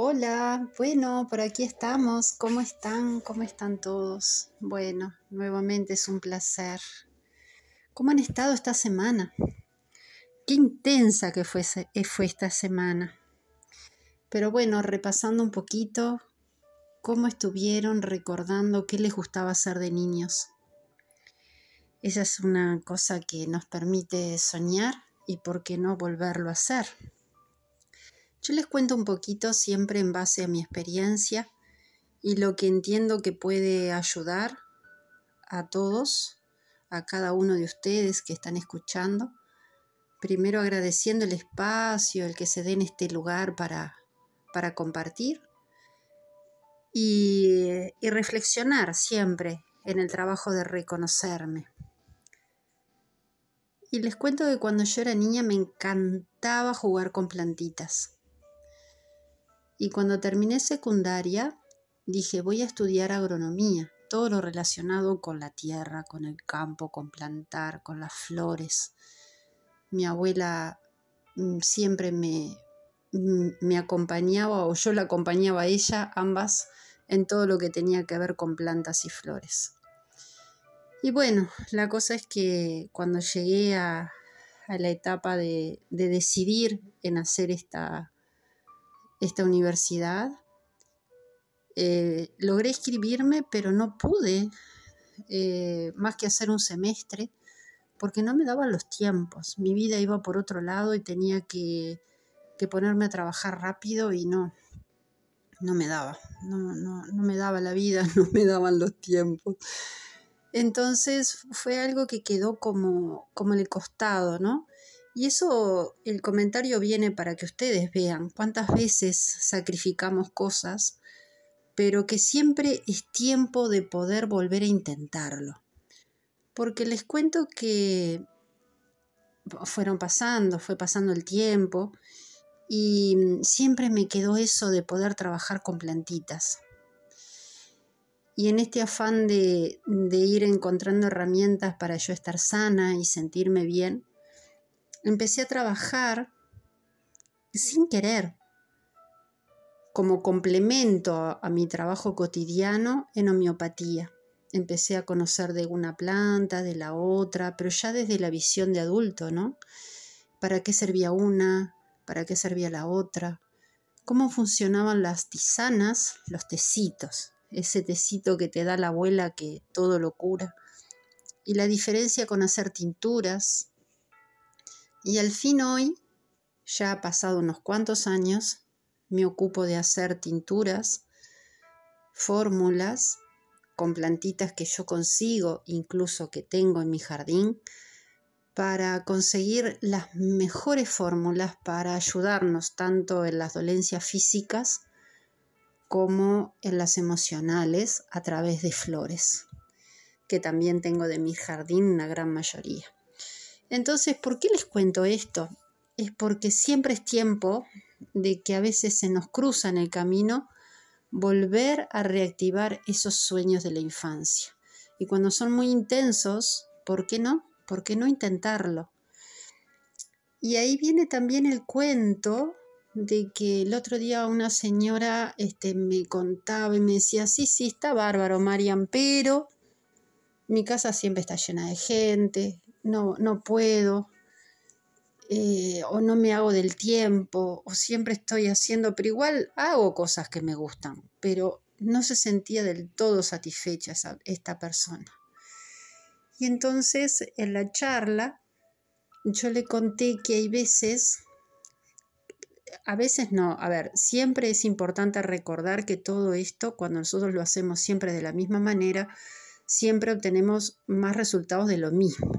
Hola, bueno, por aquí estamos. ¿Cómo están? ¿Cómo están todos? Bueno, nuevamente es un placer. ¿Cómo han estado esta semana? Qué intensa que fue, eh, fue esta semana. Pero bueno, repasando un poquito, cómo estuvieron recordando qué les gustaba hacer de niños. Esa es una cosa que nos permite soñar y por qué no volverlo a hacer. Yo les cuento un poquito siempre en base a mi experiencia y lo que entiendo que puede ayudar a todos, a cada uno de ustedes que están escuchando. Primero agradeciendo el espacio, el que se dé en este lugar para, para compartir y, y reflexionar siempre en el trabajo de reconocerme. Y les cuento que cuando yo era niña me encantaba jugar con plantitas. Y cuando terminé secundaria, dije, voy a estudiar agronomía, todo lo relacionado con la tierra, con el campo, con plantar, con las flores. Mi abuela mm, siempre me, mm, me acompañaba o yo la acompañaba a ella, ambas, en todo lo que tenía que ver con plantas y flores. Y bueno, la cosa es que cuando llegué a, la etapa de, de decidir en hacer esta, esta universidad. Eh, logré inscribirme, pero no pude eh, más que hacer un semestre porque no me daban los tiempos. Mi vida iba por otro lado y tenía que, ponerme a trabajar rápido y no, no me daba, no, no, no me daba la vida, no me daban los tiempos. Entonces fue algo que quedó como, como en el costado, ¿no? Y eso, el comentario viene para que ustedes vean cuántas veces sacrificamos cosas, pero que siempre es tiempo de poder volver a intentarlo. Porque les cuento que fueron pasando, fue pasando el tiempo y siempre me quedó eso de poder trabajar con plantitas. Y en este afán de, de ir encontrando herramientas para yo estar sana y sentirme bien, empecé a trabajar sin querer, como complemento a, mi trabajo cotidiano en homeopatía. Empecé a conocer de una planta, de la otra, pero ya desde la visión de adulto, ¿no? ¿Para qué servía una? ¿Para qué servía la otra? ¿Cómo funcionaban las tisanas, los tecitos? Ese tecito que te da la abuela que todo lo cura. Y la diferencia con hacer tinturas, y al fin hoy, ya ha pasado unos cuantos años, me ocupo de hacer tinturas, fórmulas con plantitas que yo consigo, incluso que tengo en mi jardín, para conseguir las mejores fórmulas para ayudarnos tanto en las dolencias físicas como en las emocionales a través de flores, que también tengo de mi jardín una gran mayoría. Entonces, ¿por qué les cuento esto? Es porque siempre es tiempo de que a veces se nos cruza en el camino volver a reactivar esos sueños de la infancia. Y cuando son muy intensos, ¿por qué no? ¿Por qué no intentarlo? Y ahí viene también el cuento de que el otro día una señora este, me contaba y me decía, sí, sí, está bárbaro, Marian, pero mi casa siempre está llena de gente, no, no puedo, eh, o no me hago del tiempo, o siempre estoy haciendo, pero igual hago cosas que me gustan, pero no se sentía del todo satisfecha esta persona. Y entonces en la charla yo le conté que hay veces, a veces no, a ver, siempre es importante recordar que todo esto, cuando nosotros lo hacemos siempre de la misma manera, siempre obtenemos más resultados de lo mismo.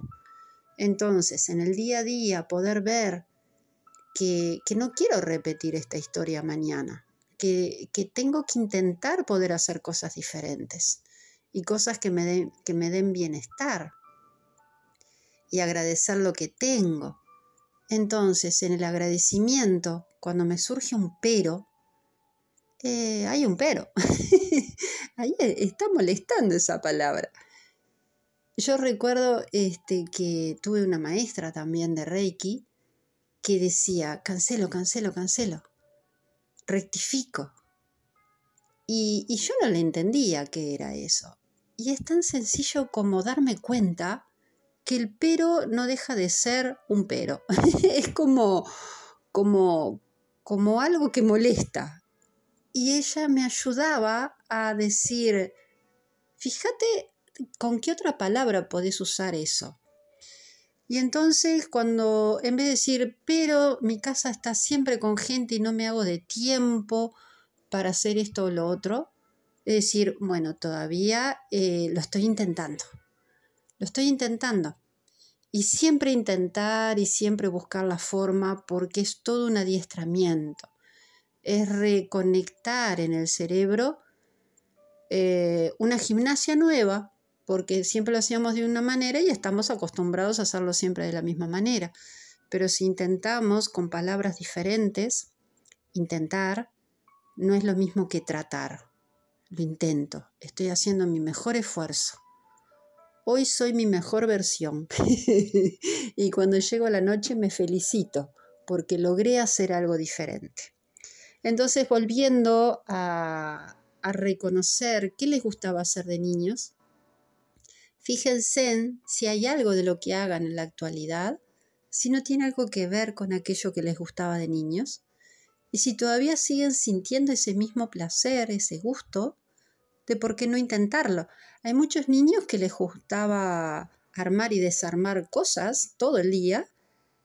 Entonces, en el día a día, poder ver que, no quiero repetir esta historia mañana, que, tengo que intentar poder hacer cosas diferentes y cosas que me, den, que me den bienestar y agradecer lo que tengo. Entonces, en el agradecimiento, cuando me surge un pero, eh, hay un pero. Ahí está molestando esa palabra. Yo recuerdo este, que tuve una maestra también de Reiki que decía, cancelo, cancelo, cancelo. rectifico. Y, y yo no le entendía qué era eso. Y es tan sencillo como darme cuenta que el pero no deja de ser un pero. es como, como, como algo que molesta. Y ella me ayudaba a decir, fíjate con qué otra palabra podés usar eso. Y entonces cuando en vez de decir, pero mi casa está siempre con gente y no me hago de tiempo para hacer esto o lo otro, es decir, bueno, todavía eh, lo estoy intentando. Lo estoy intentando. Y siempre intentar y siempre buscar la forma porque es todo un adiestramiento. Es reconectar en el cerebro eh, una gimnasia nueva porque siempre lo hacíamos de una manera y estamos acostumbrados a hacerlo siempre de la misma manera. Pero si intentamos con palabras diferentes, intentar no es lo mismo que tratar. Lo intento, estoy haciendo mi mejor esfuerzo. Hoy soy mi mejor versión. y cuando llego a la noche me felicito porque logré hacer algo diferente. Entonces, volviendo a, a reconocer qué les gustaba hacer de niños, Fíjense si hay algo de lo que hagan en la actualidad, si no tiene algo que ver con aquello que les gustaba de niños, y si todavía siguen sintiendo ese mismo placer, ese gusto, de por qué no intentarlo. Hay muchos niños que les gustaba armar y desarmar cosas todo el día,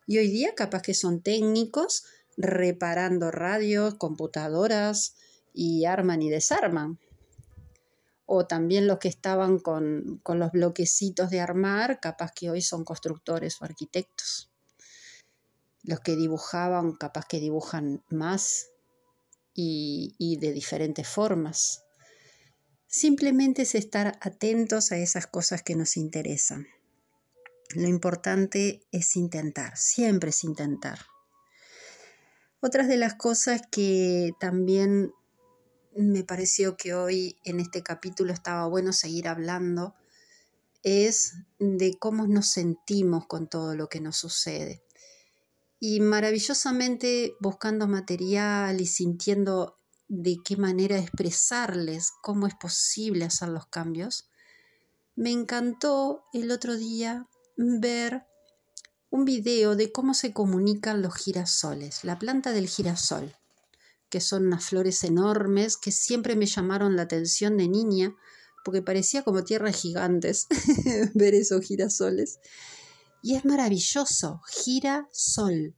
y hoy día capaz que son técnicos reparando radios, computadoras, y arman y desarman o también los que estaban con, los bloquecitos de armar, capaz que hoy son constructores o arquitectos. Los que dibujaban, capaz que dibujan más y, y de diferentes formas. Simplemente es estar atentos a esas cosas que nos interesan. Lo importante es intentar, siempre es intentar. Otras de las cosas que también me pareció que hoy en este capítulo estaba bueno seguir hablando es de cómo nos sentimos con todo lo que nos sucede. Y maravillosamente buscando material y sintiendo de qué manera expresarles cómo es posible hacer los cambios, me encantó el otro día ver un video de cómo se comunican los girasoles, la planta del girasol que son unas flores enormes que siempre me llamaron la atención de niña, porque parecía como tierras gigantes ver esos girasoles. Y es maravilloso, gira sol.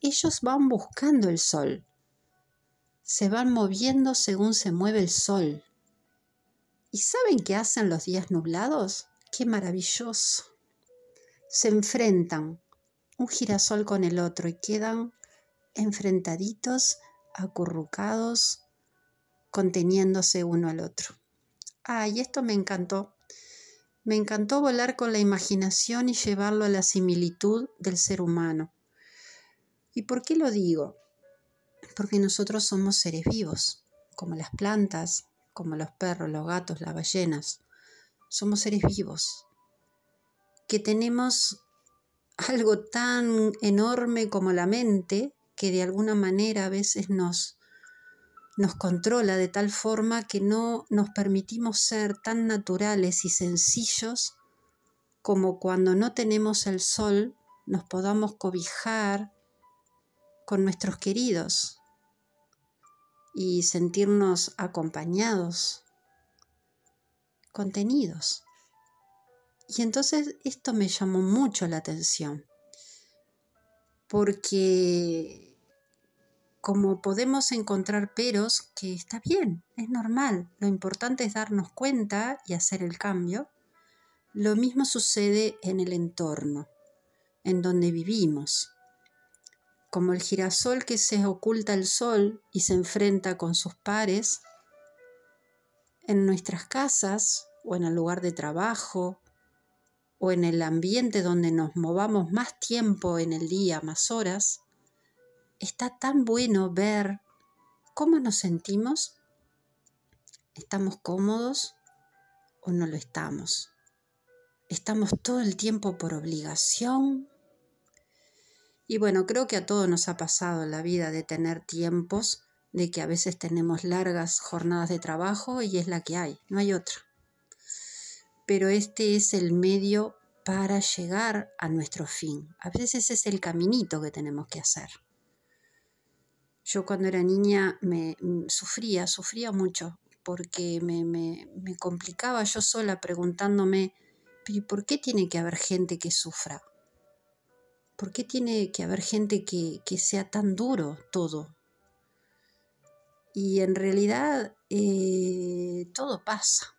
Ellos van buscando el sol. Se van moviendo según se mueve el sol. ¿Y saben qué hacen los días nublados? ¡Qué maravilloso! Se enfrentan un girasol con el otro y quedan enfrentaditos acurrucados, conteniéndose uno al otro. Ay, esto me encantó. Me encantó volar con la imaginación y llevarlo a la similitud del ser humano. ¿Y por qué lo digo? Porque nosotros somos seres vivos, como las plantas, como los perros, los gatos, las ballenas. Somos seres vivos, que tenemos algo tan enorme como la mente que de alguna manera a veces nos, nos controla de tal forma que no nos permitimos ser tan naturales y sencillos como cuando no tenemos el sol nos podamos cobijar con nuestros queridos y sentirnos acompañados, contenidos. Y entonces esto me llamó mucho la atención, porque como podemos encontrar peros, que está bien, es normal, lo importante es darnos cuenta y hacer el cambio, lo mismo sucede en el entorno, en donde vivimos. Como el girasol que se oculta el sol y se enfrenta con sus pares, en nuestras casas o en el lugar de trabajo o en el ambiente donde nos movamos más tiempo en el día, más horas, está tan bueno ver cómo nos sentimos. ¿Estamos cómodos o no lo estamos? ¿Estamos todo el tiempo por obligación? Y bueno, creo que a todos nos ha pasado en la vida de tener tiempos de que a veces tenemos largas jornadas de trabajo y es la que hay, no hay otra. Pero este es el medio para llegar a nuestro fin. A veces es el caminito que tenemos que hacer. Yo cuando era niña me mm, sufría, sufría mucho, porque me, me, me complicaba yo sola preguntándome, ¿pero por qué tiene que haber gente que sufra? ¿Por qué tiene que haber gente que, que sea tan duro todo? Y en realidad eh, todo pasa.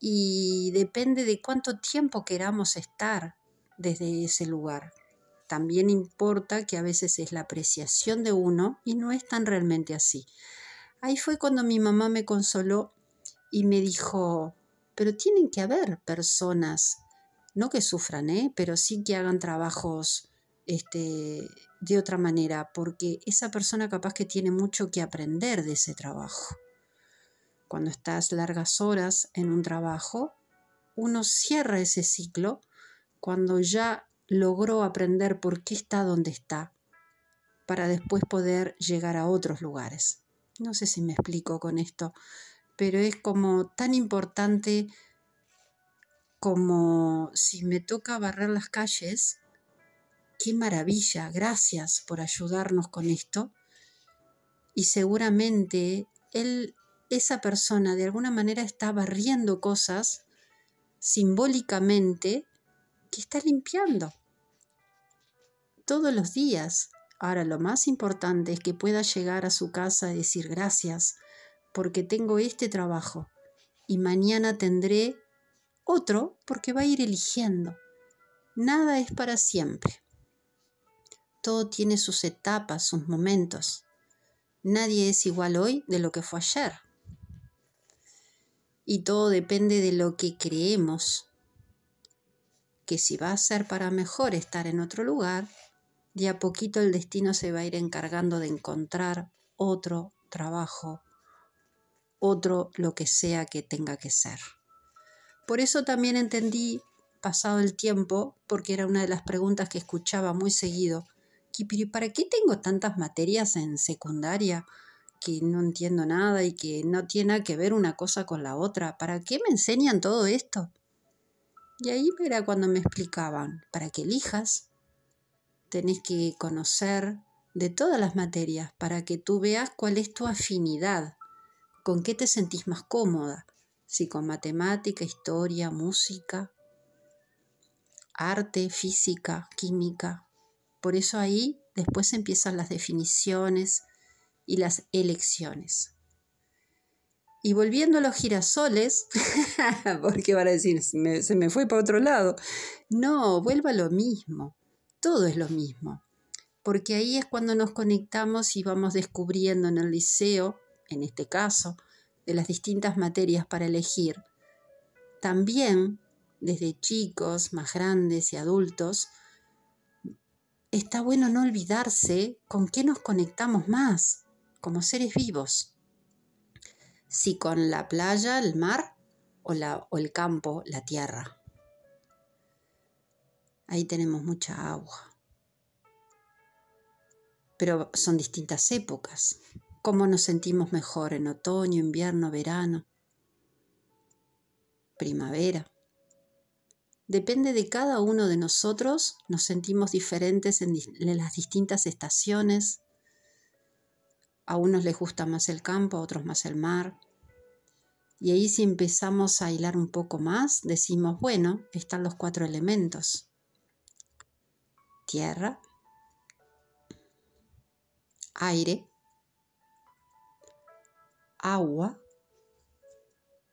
Y depende de cuánto tiempo queramos estar desde ese lugar. También importa que a veces es la apreciación de uno y no es tan realmente así. Ahí fue cuando mi mamá me consoló y me dijo, pero tienen que haber personas, no que sufran, ¿eh? pero sí que hagan trabajos este, de otra manera, porque esa persona capaz que tiene mucho que aprender de ese trabajo. Cuando estás largas horas en un trabajo, uno cierra ese ciclo cuando ya logró aprender por qué está donde está, para después poder llegar a otros lugares. No sé si me explico con esto, pero es como tan importante como si me toca barrer las calles. Qué maravilla, gracias por ayudarnos con esto. Y seguramente él, esa persona, de alguna manera está barriendo cosas simbólicamente que está limpiando todos los días Ahora, lo más importante es que pueda llegar a su casa y decir gracias porque tengo este trabajo y mañana tendré otro porque va a ir eligiendo. Nada es para siempre. Todo tiene sus etapas, sus momentos. Nadie es igual hoy de lo que fue ayer. Y todo depende de lo que creemos. Que si va a ser para mejor estar en otro lugar, de a poquito el destino se va a ir encargando de encontrar otro trabajo, otro lo que sea que tenga que ser. Por eso también entendí, pasado el tiempo, porque era una de las preguntas que escuchaba muy seguido, que ¿para qué tengo tantas materias en secundaria que no entiendo nada y que no tiene que ver una cosa con la otra? ¿Para qué me enseñan todo esto? Y ahí era cuando me explicaban, para que elijas tenés que conocer de todas las materias para que tú veas cuál es tu afinidad, con qué te sentís más cómoda, si con matemática, historia, música, arte, física, química. Por eso ahí después empiezan las definiciones y las elecciones. Y volviendo a los girasoles, porque van a decir, se me fue para otro lado. No, vuelva a lo mismo todo es lo mismo, porque ahí es cuando nos conectamos y vamos descubriendo en el liceo, en este caso, de las distintas materias para elegir. También, desde chicos, más grandes y adultos, está bueno no olvidarse con qué nos conectamos más como seres vivos. Si con la playa, el mar o, la, o el campo, la tierra. Ahí tenemos mucha agua. Pero son distintas épocas. ¿Cómo nos sentimos mejor en otoño, invierno, verano, primavera? Depende de cada uno de nosotros, nos sentimos diferentes en, las distintas estaciones. A unos les gusta más el campo, a otros más el mar. Y ahí si empezamos a hilar un poco más, decimos, bueno, están los cuatro elementos tierra, aire, agua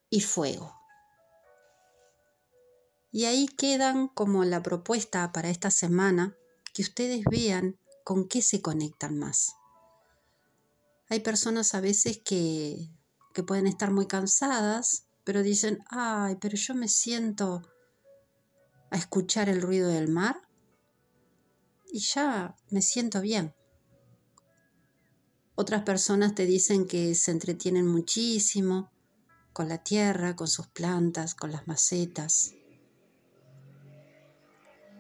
y fuego. Y ahí quedan como la propuesta para esta semana que ustedes vean con qué se conectan más. Hay personas a veces que, que pueden estar muy cansadas, pero dicen, ay, pero yo me siento a escuchar el ruido del mar y ya me siento bien. Otras personas te dicen que se entretienen muchísimo con la tierra, con sus plantas, con las macetas.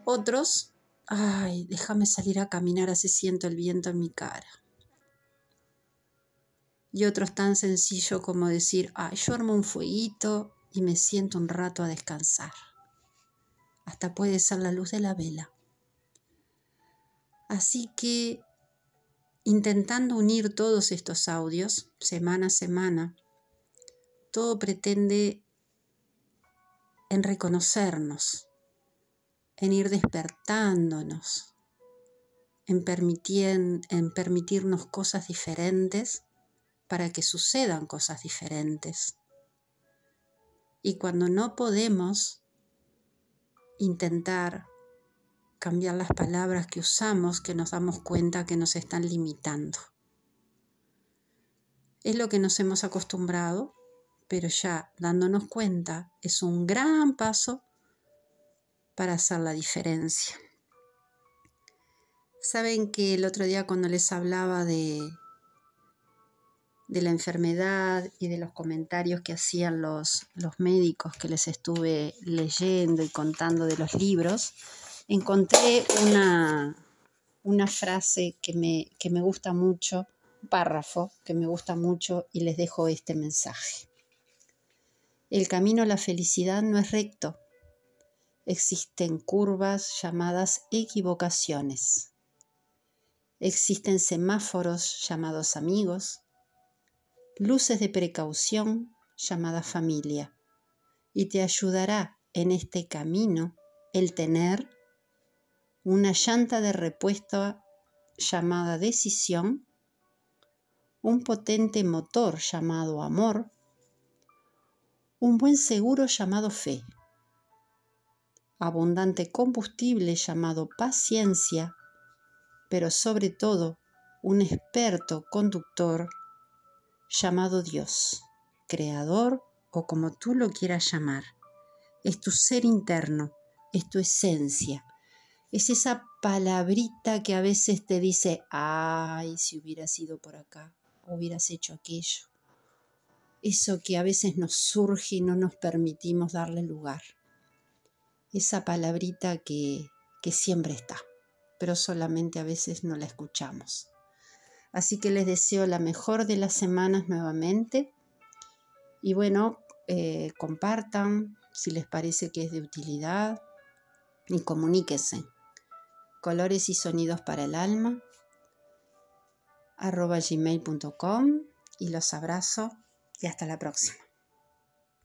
Otros, ay, déjame salir a caminar así siento el viento en mi cara. y otros tan sencillo como decir, ay, yo armo un fueguito y me siento un rato a descansar. Hasta puede ser la luz de la vela. Así que intentando unir todos estos audios, semana a semana, todo pretende en reconocernos, en ir despertándonos, en, en permitirnos cosas diferentes para que sucedan cosas diferentes. Y cuando no podemos intentar cambiar las palabras que usamos, que nos damos cuenta que nos están limitando. Es lo que nos hemos acostumbrado, pero ya dándonos cuenta es un gran paso para hacer la diferencia. Saben que el otro día cuando les hablaba de, de la enfermedad y de los comentarios que hacían los, los médicos que les estuve leyendo y contando de los libros, encontré una, una frase que me, que me gusta mucho, un párrafo que me gusta mucho y les dejo este mensaje. El camino a la felicidad no es recto, existen curvas llamadas equivocaciones. Existen semáforos llamados amigos, luces de precaución llamadas familia, y te ayudará en este camino el tener una llanta de repuesto llamada decisión, un potente motor llamado amor, un buen seguro llamado fe abundante combustible llamado paciencia, pero sobre todo un experto conductor llamado Dios, creador o como tú lo quieras llamar. Es tu ser interno, es tu esencia. Es esa palabrita que a veces te dice, ay, si hubieras ido por acá, hubieras hecho aquello. Eso que a veces nos surge y no nos permitimos darle lugar esa palabrita que, que siempre está, pero solamente a veces no la escuchamos. Así que les deseo la mejor de las semanas nuevamente y bueno, eh, compartan si les parece que es de utilidad y comuníquense. Colores y sonidos para el alma arroba gmail.com y los abrazo y hasta la próxima.